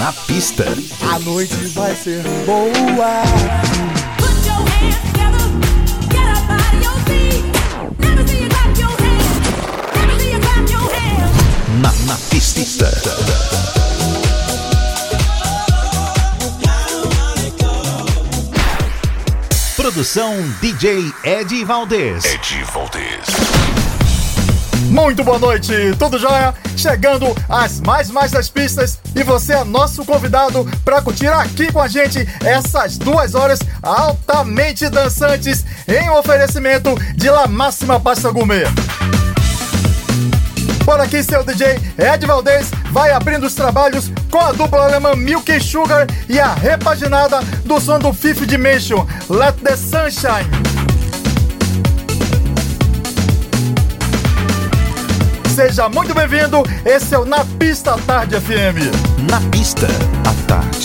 Na pista. A noite vai ser boa. Na, na pista. Produção DJ Ed Valdez. Ed Valdez. Muito boa noite, tudo jóia? Chegando às mais mais das pistas e você é nosso convidado para curtir aqui com a gente essas duas horas altamente dançantes em oferecimento de La Máxima Pasta Gourmet. Por aqui, seu DJ Ed Valdez vai abrindo os trabalhos com a dupla alemã Milk Sugar e a repaginada do som do Fifth Dimension, Let the Sunshine. Seja muito bem-vindo, esse é o Na Pista Tarde FM. Na pista, à tarde.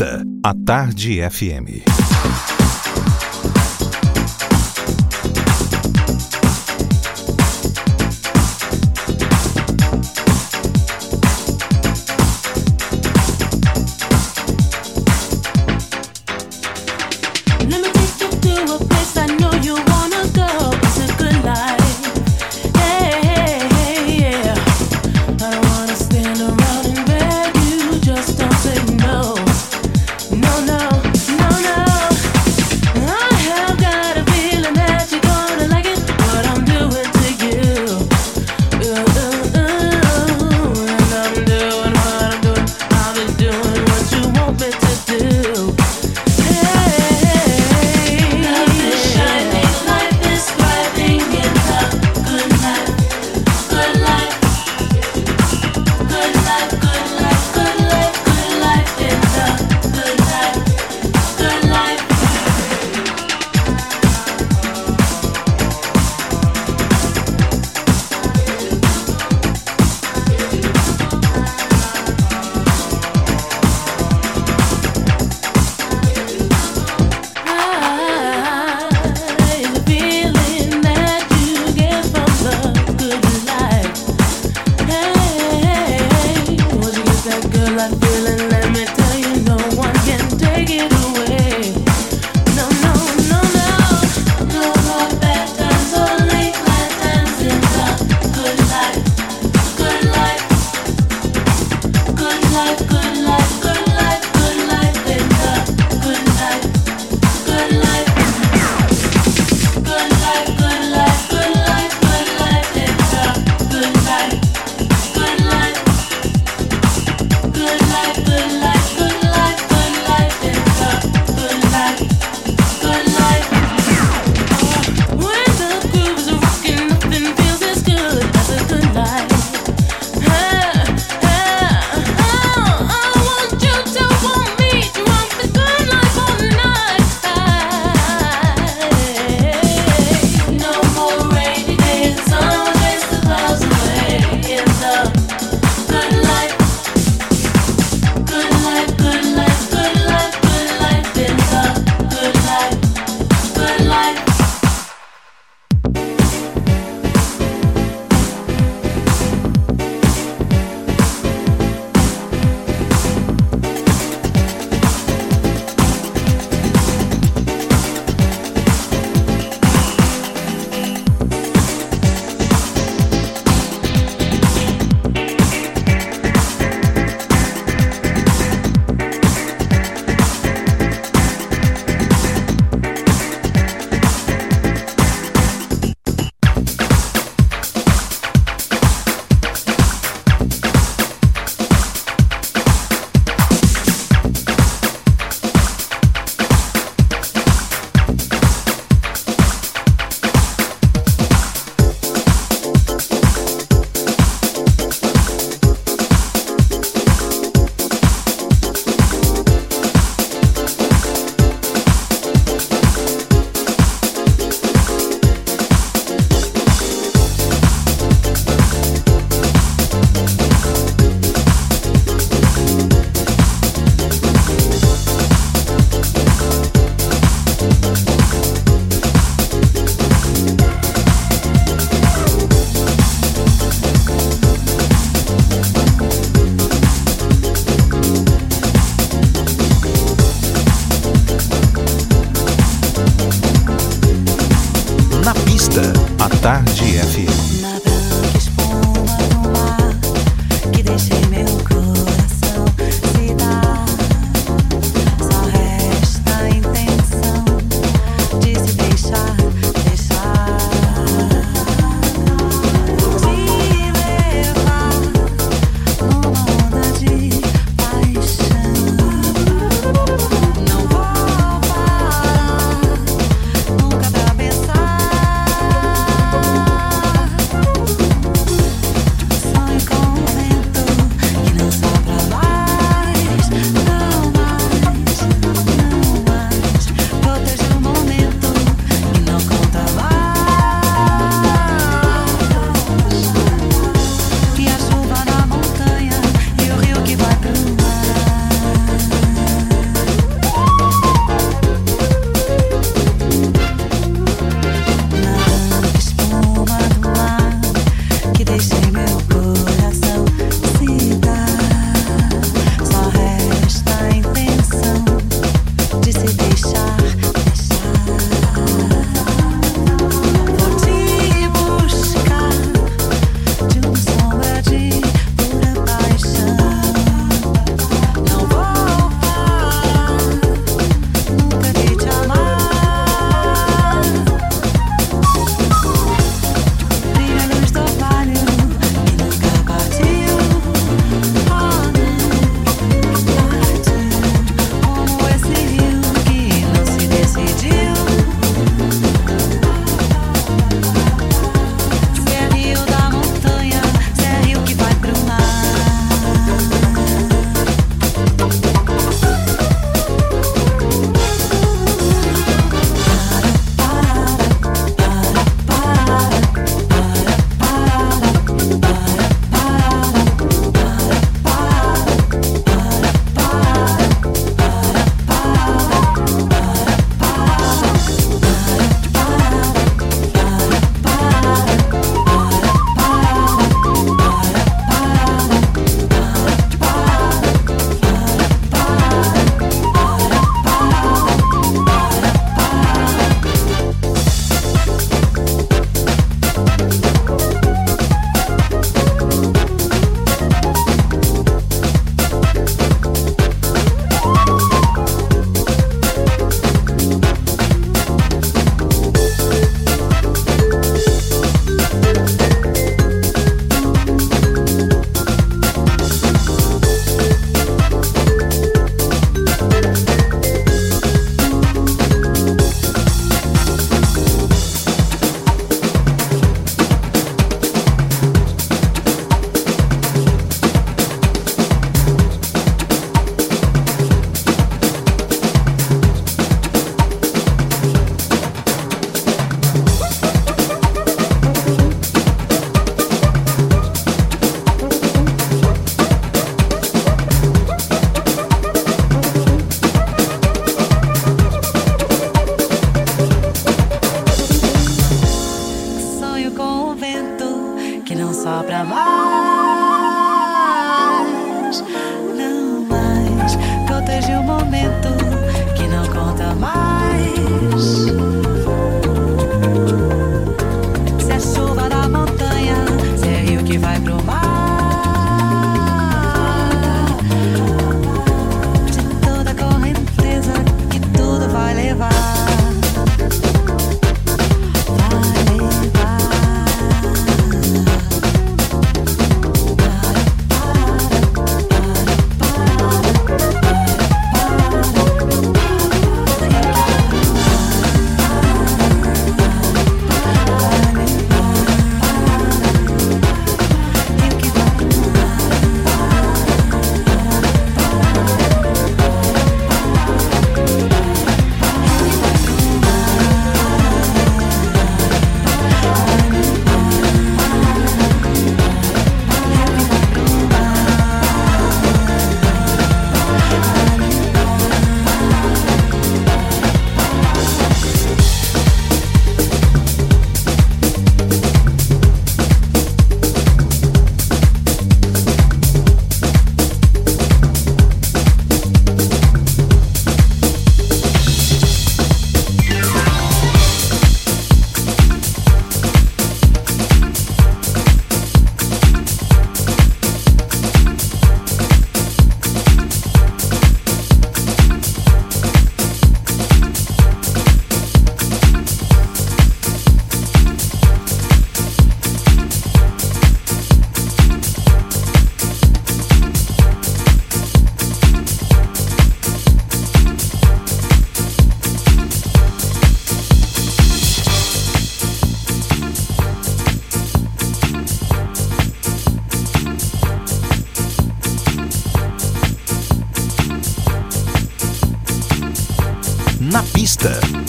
A Tarde FM.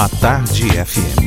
Tarde FM.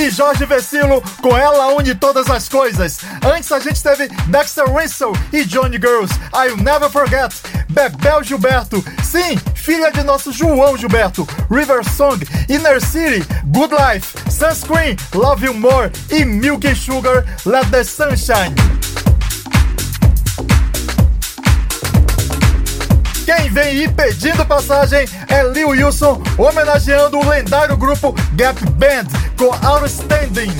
e Jorge Vecilo com Ela Une Todas as Coisas. Antes a gente teve Dexter Winsel e Johnny Girls, I'll Never Forget, Bebel Gilberto, sim, filha de nosso João Gilberto, River Song, Inner City, Good Life, Sunscreen, Love You More e Milk and Sugar, Let the Sunshine. Quem vem aí pedindo passagem é Lee Wilson, homenageando o lendário grupo Gap Band com Outstanding.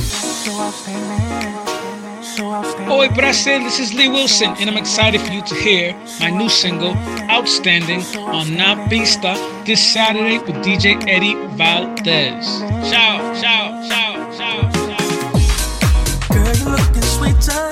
Oi, Brasil, this is Lee Wilson, and I'm excited for you to hear my new single, Outstanding, on Na Pista this Saturday with DJ Eddie Valdez. Tchau, tchau, tchau, tchau, tchau. Girl,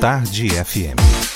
Tarde FM.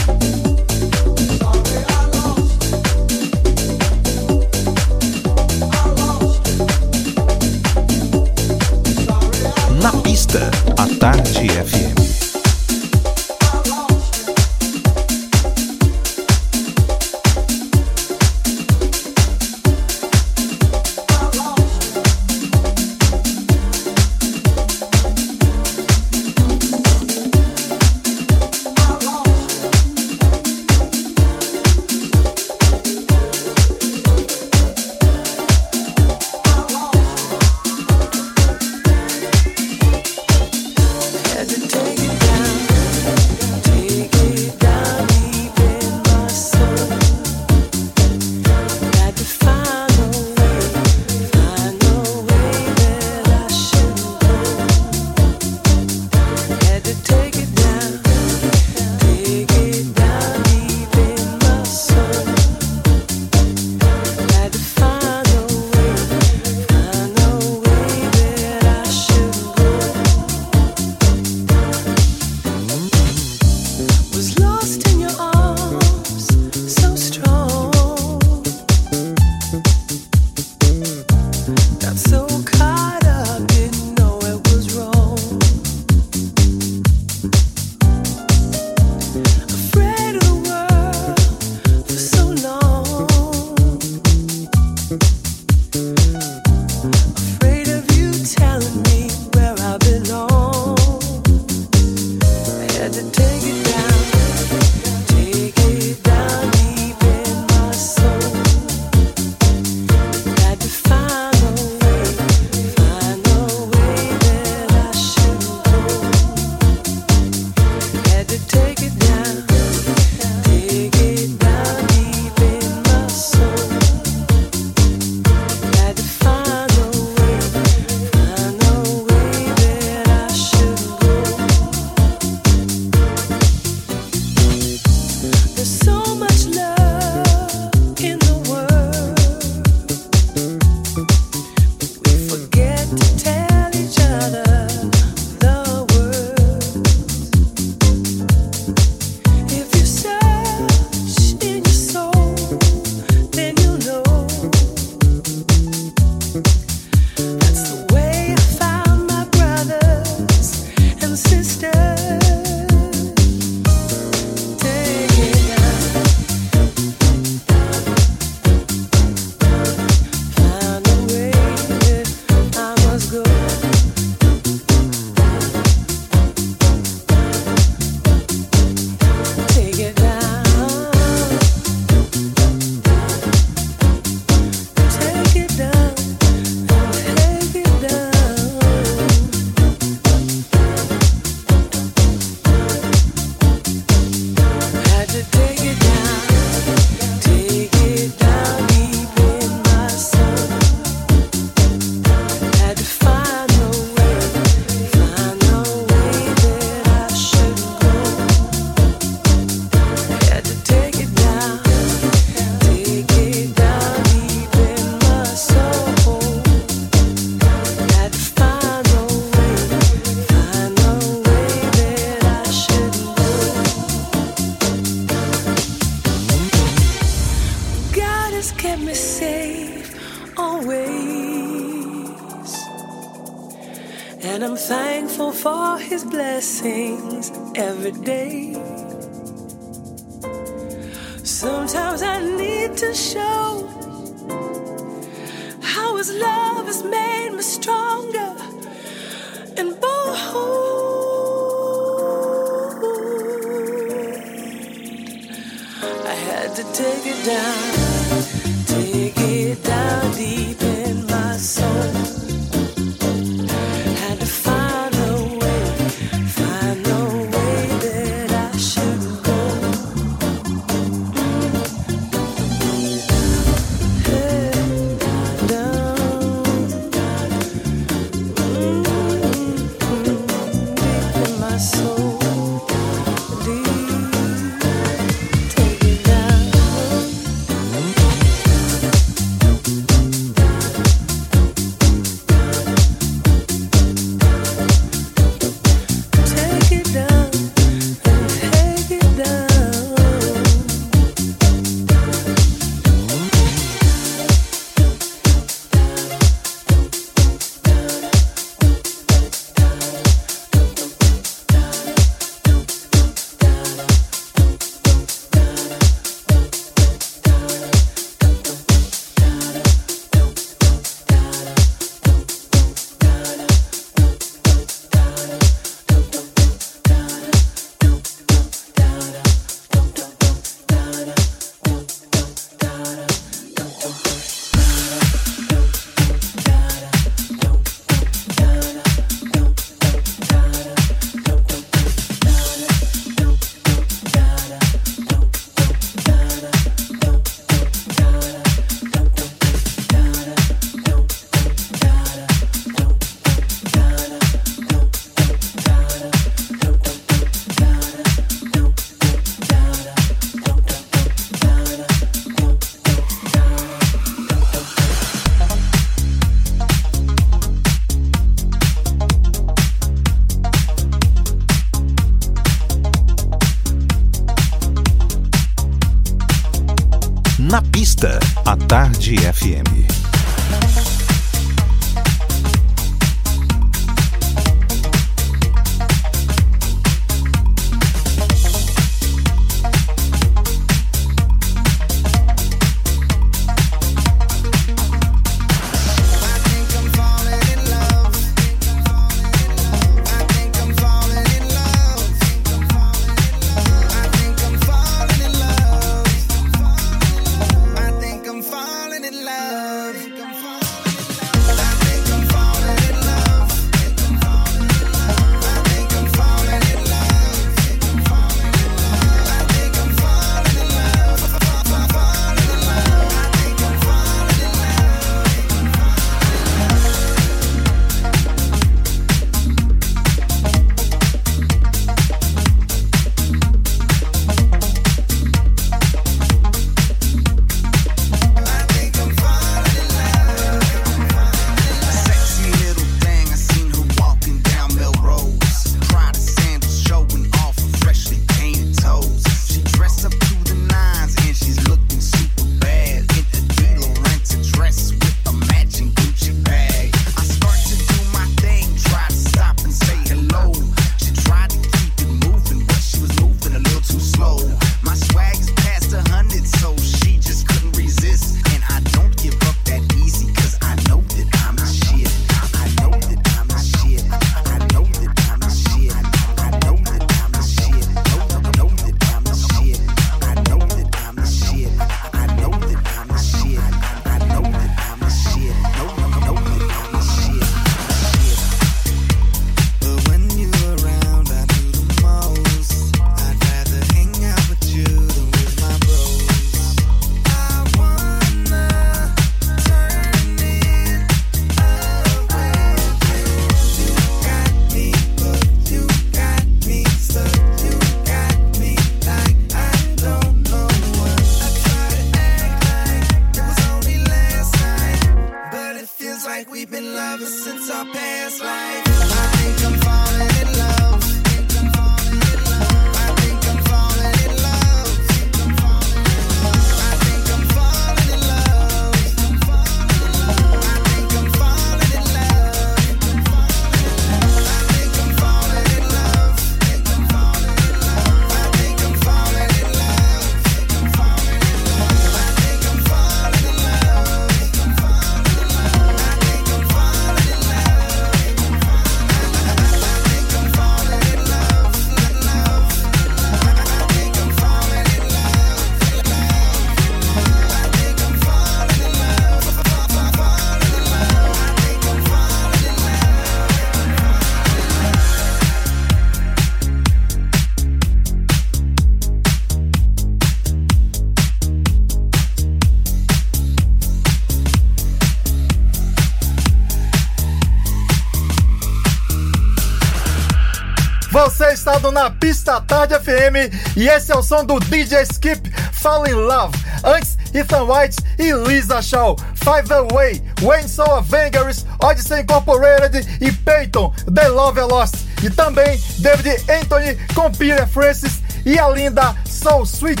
Na Pista Tarde FM e esse é o som do DJ Skip Fall in Love. Antes, Ethan White e Lisa Shaw. Five Away, Wayne Soul Avengers, Odyssey Incorporated e Peyton, The Love Lost. E também David Anthony com Peter Francis e a linda Soul Sweet.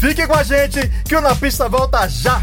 Fique com a gente que o Na Pista volta já.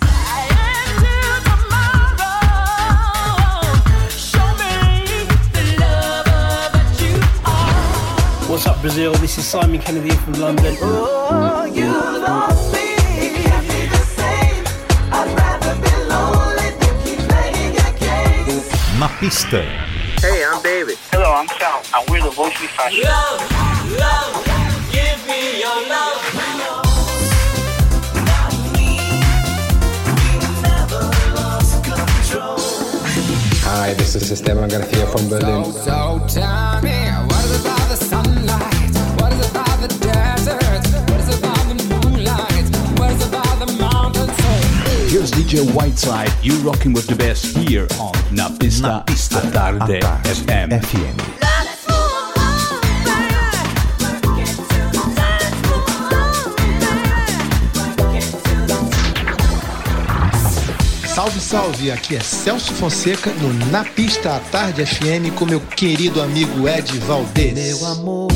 Brazil? This is Simon Kennedy from London. Oh, you lost me. Na pista. Hey, I'm David. Hello, I'm Sal, and we're the Voice We Fashion. Hi, this is Esteban Garcia from Berlin. So tell me, what is about the sunlight? What is about the desert? What is about the moonlight? What is about the mountains? Here's DJ Whiteside, you rocking with the best here on Napista, Na pista, Tarde Tarde FM. FM. Salve, salve! Aqui é Celso Fonseca no Na Pista à Tarde FM com meu querido amigo Ed Valdez. Meu amor,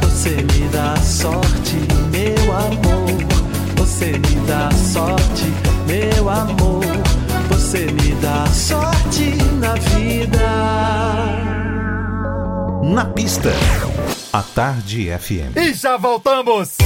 você me dá sorte, meu amor. Você me dá sorte, meu amor. Você me dá sorte na vida. Na pista, a Tarde FM. E já voltamos!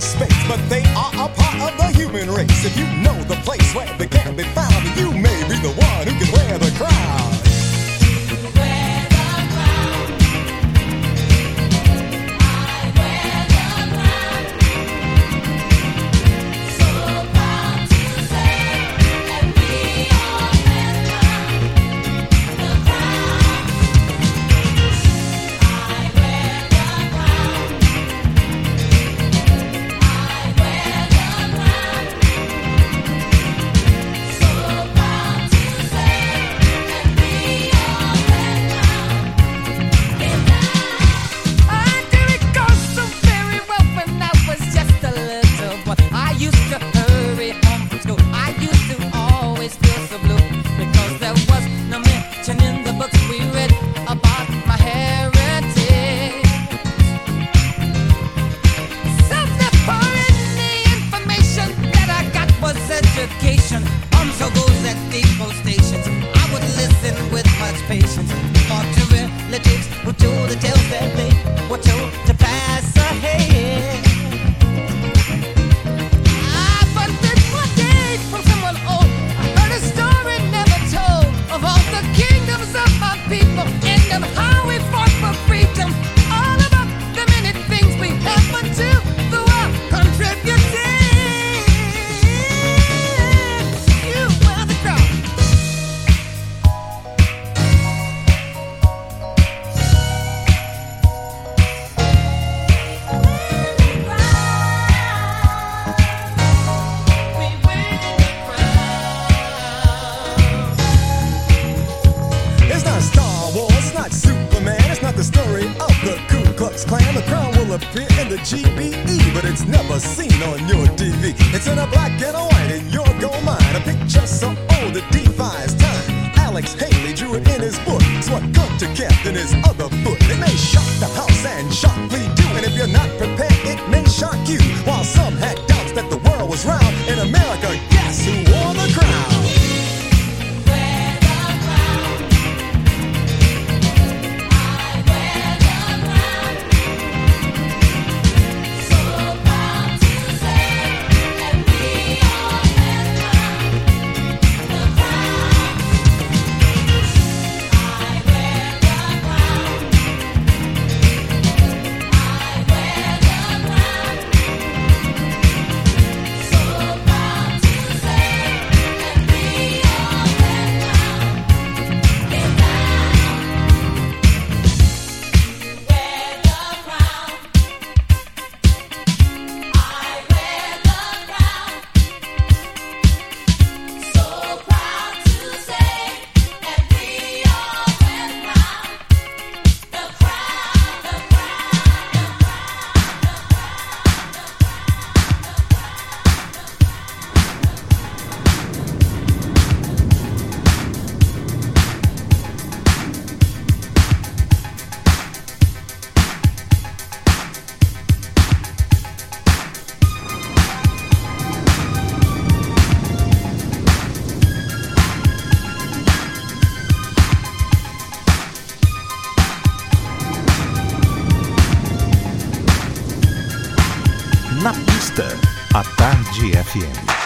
space, but they are a part of the human race. If you know the place where they can be found, you a Tarde FM.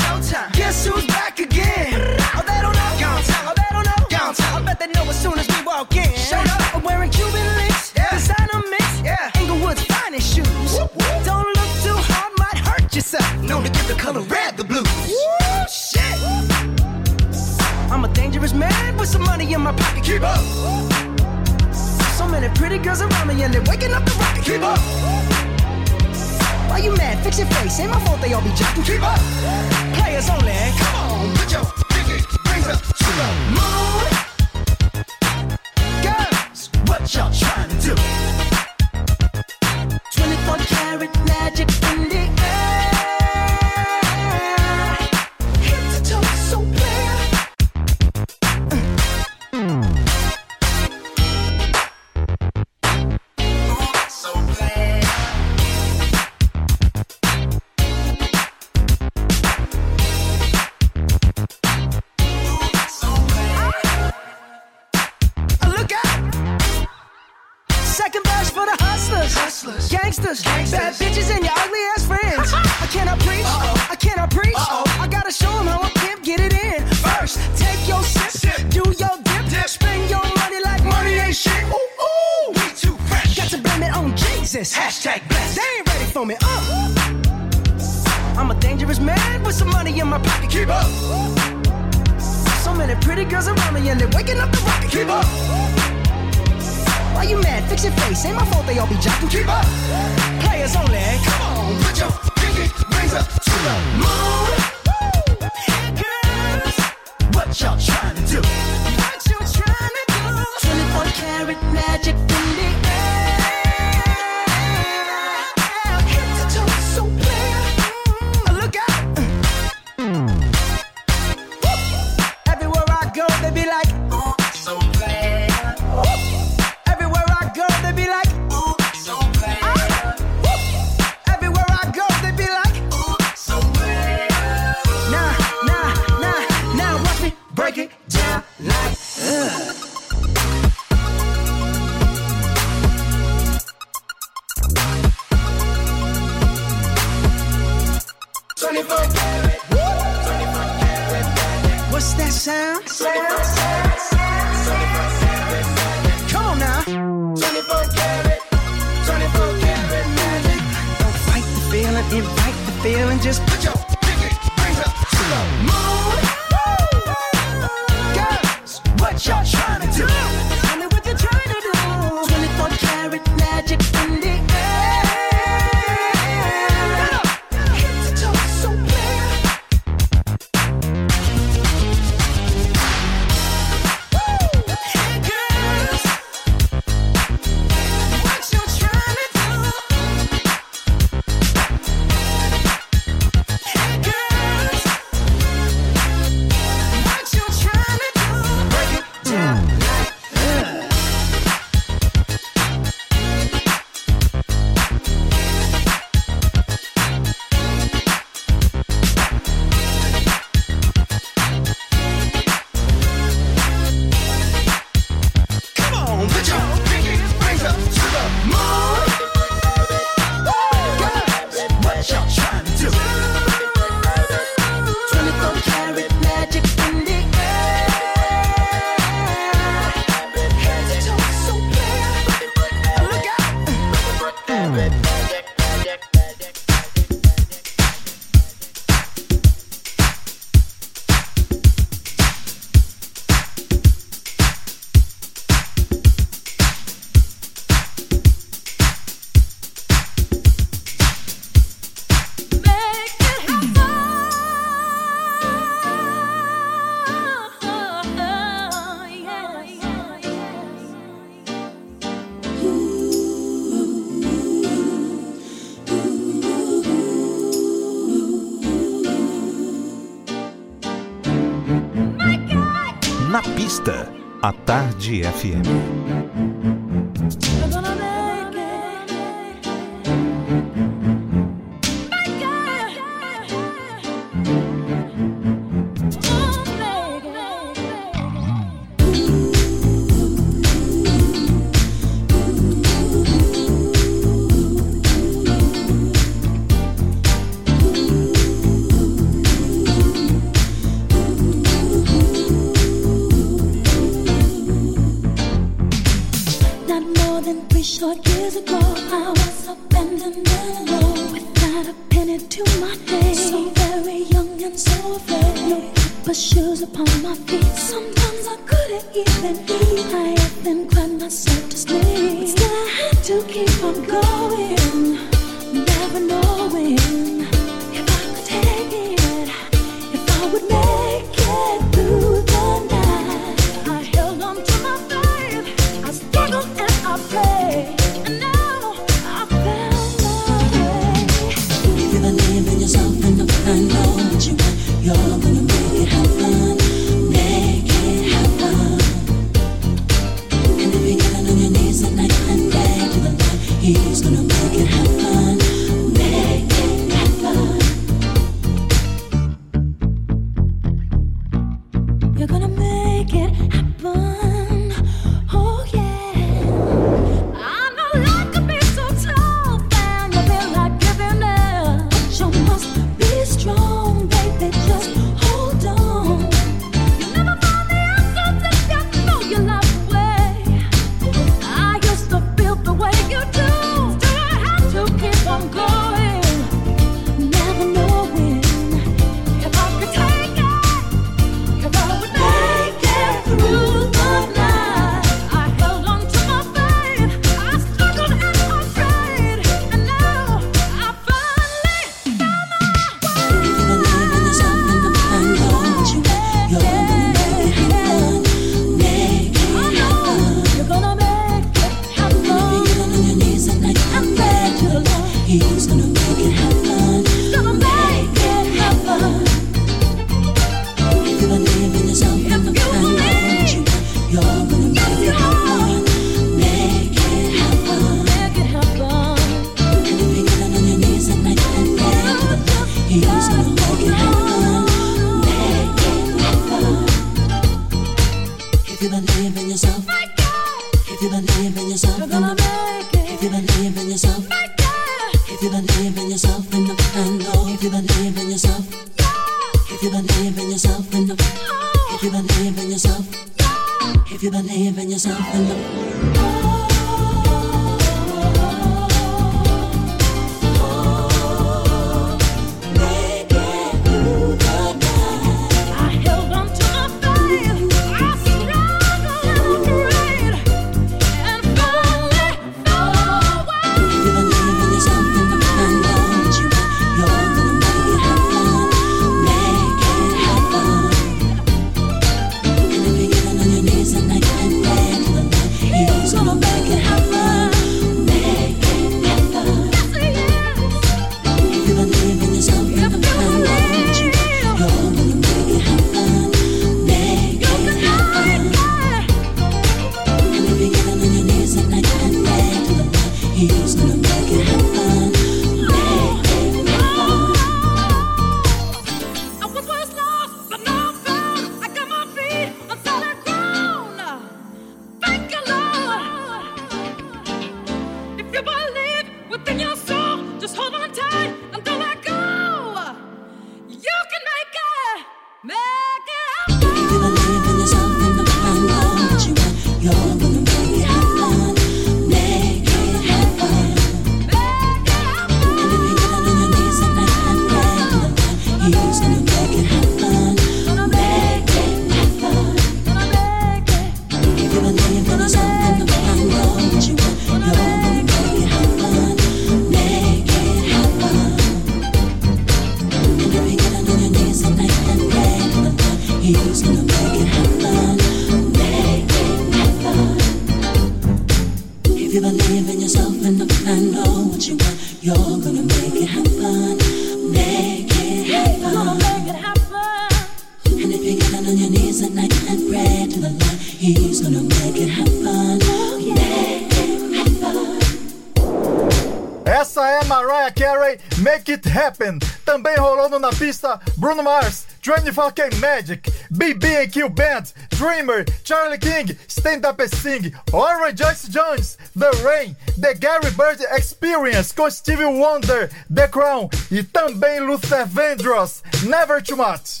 Bruno Mars, Drain Fucking Magic, BB&Q Band, Dreamer, Charlie King, Stand Up and Sing, Orange Joyce Jones, The Rain, The Gary Bird Experience com Steve Wonder, The Crown e também Luther Vandross, Never Too Much.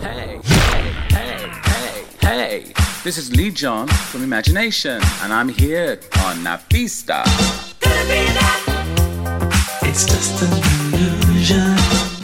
Hey, hey, hey, hey, hey. This is Lee John from Imagination, and I'm here on Napista. It's just a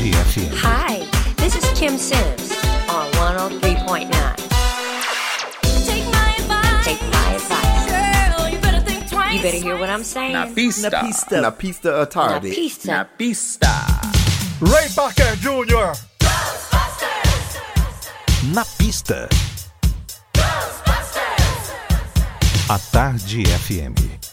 A, a Tarde FM. Hi, this is Kim Sims on 103.9. Take my advice. Take my advice. Girl, you better think twice. You better hear what I'm saying. Na pista. Na pista. Na pista à tarde. Na pista. Na pista. Ray Parker Jr. Na pista. A Tarde FM.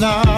love.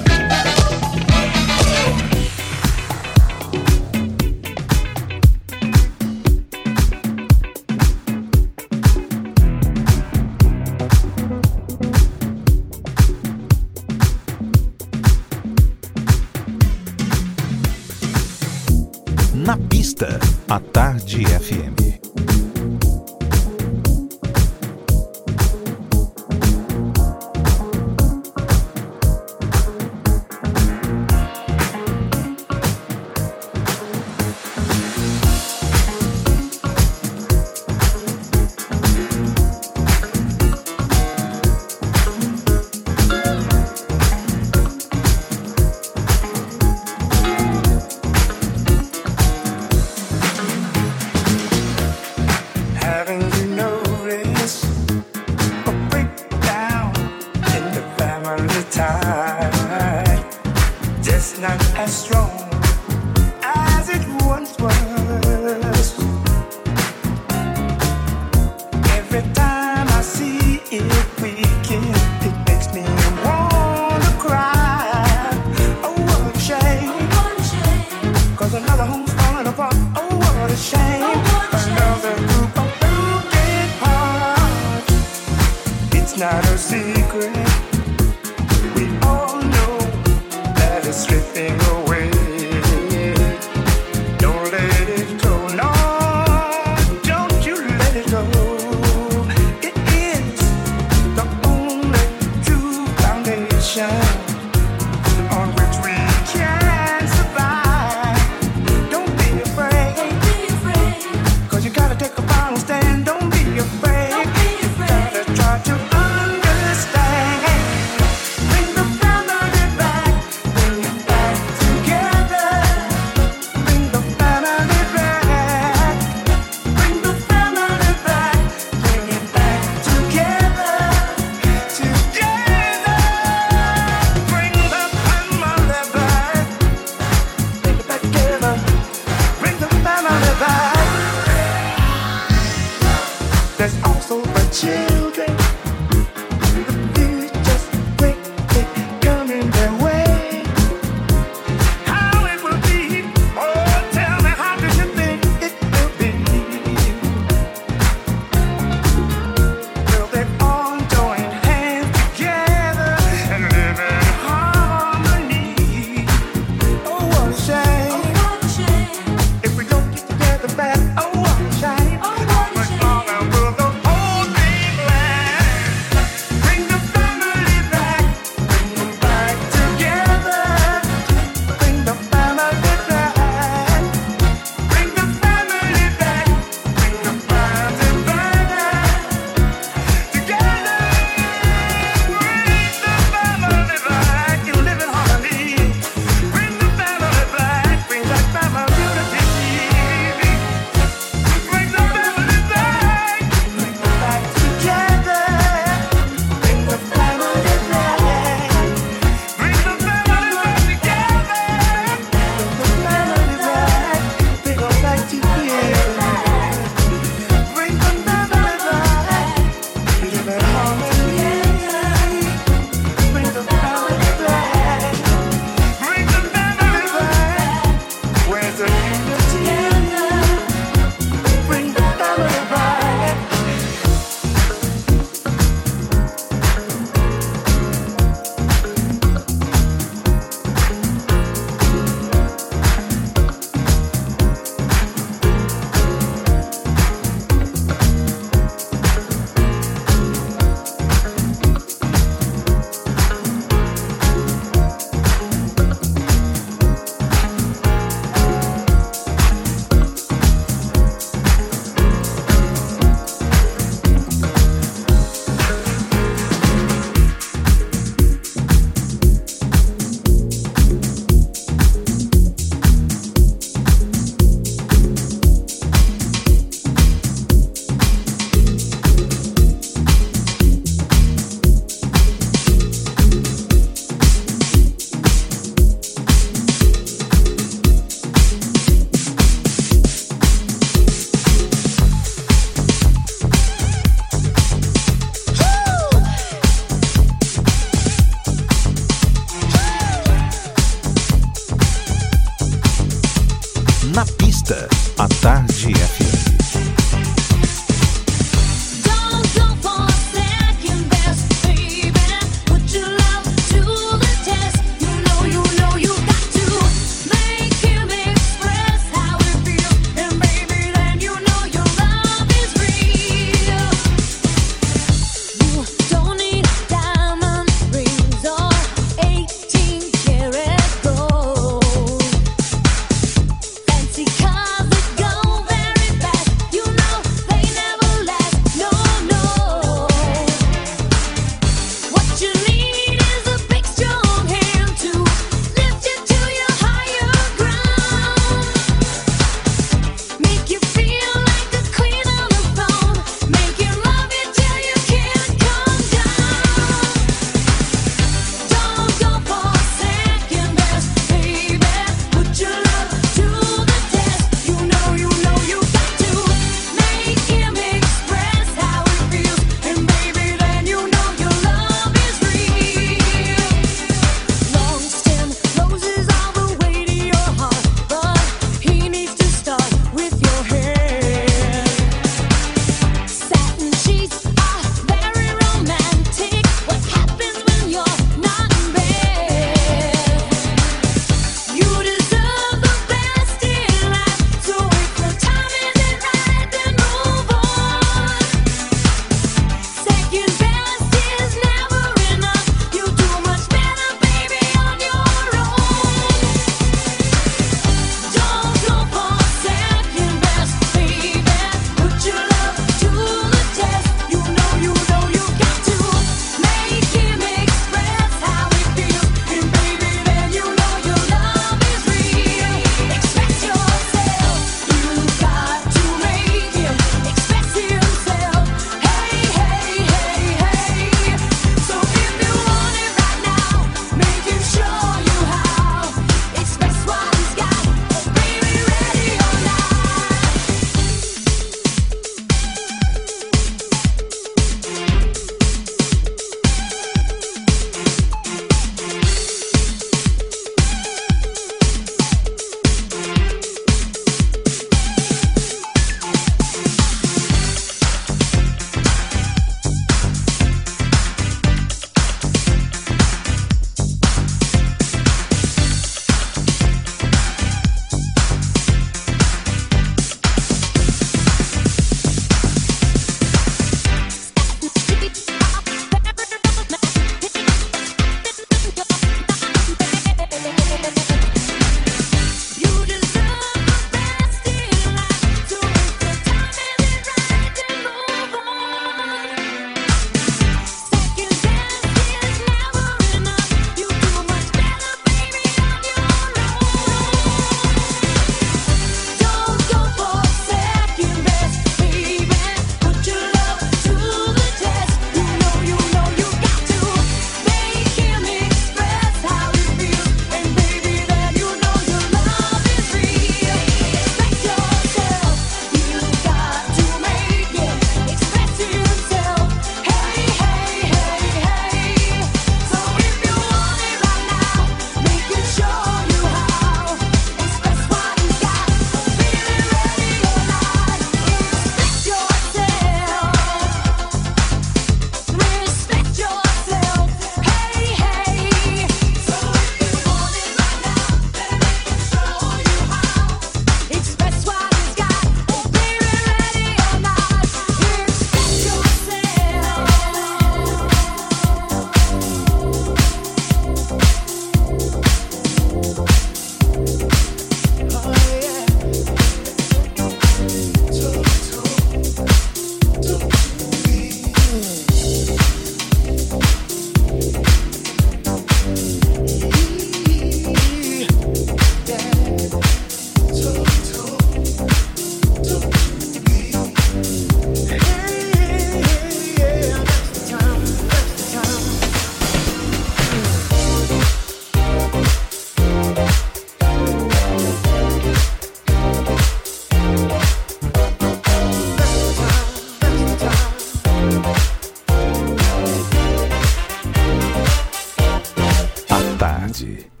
easy.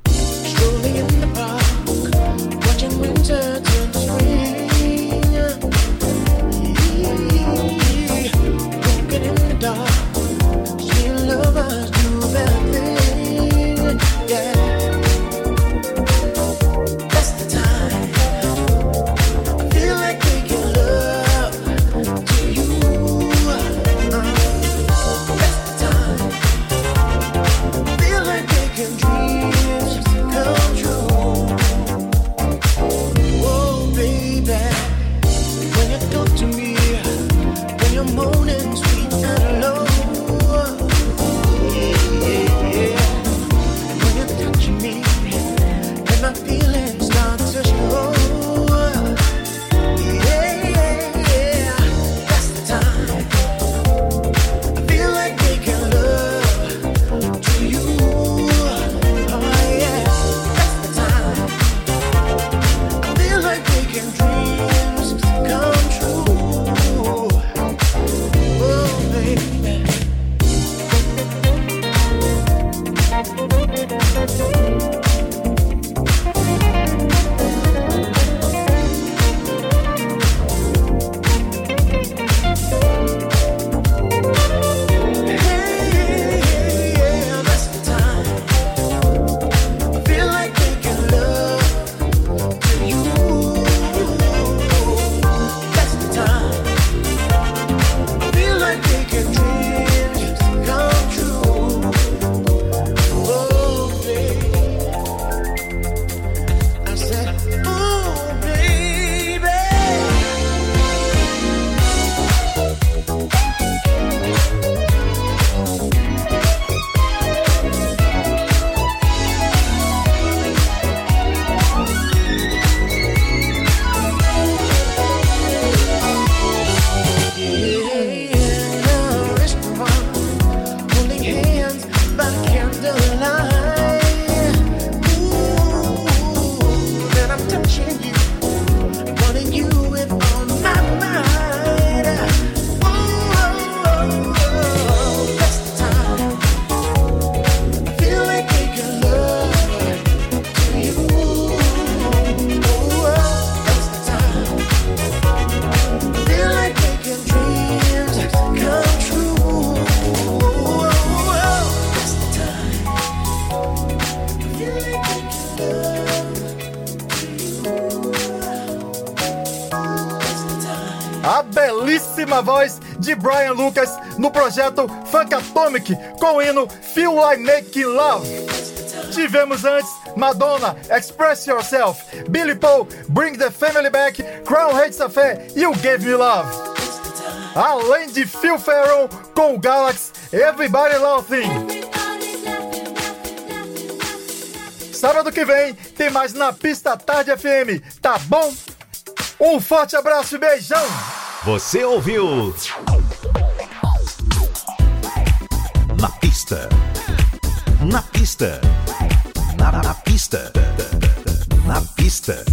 Voz de Brian Lucas no projeto Funk Atomic com o hino Feel Like Making Love. Tivemos antes Madonna, Express Yourself, Billy Paul, Bring the Family Back, Crown Hates Affair e You Gave Me Love. Além de Phil Ferron com o Galaxy, Everybody Laughing. Sábado que vem tem mais na pista Tarde FM, tá bom? Um forte abraço e beijão! Você ouviu? Na pista. Na pista. Na, na pista. Na pista.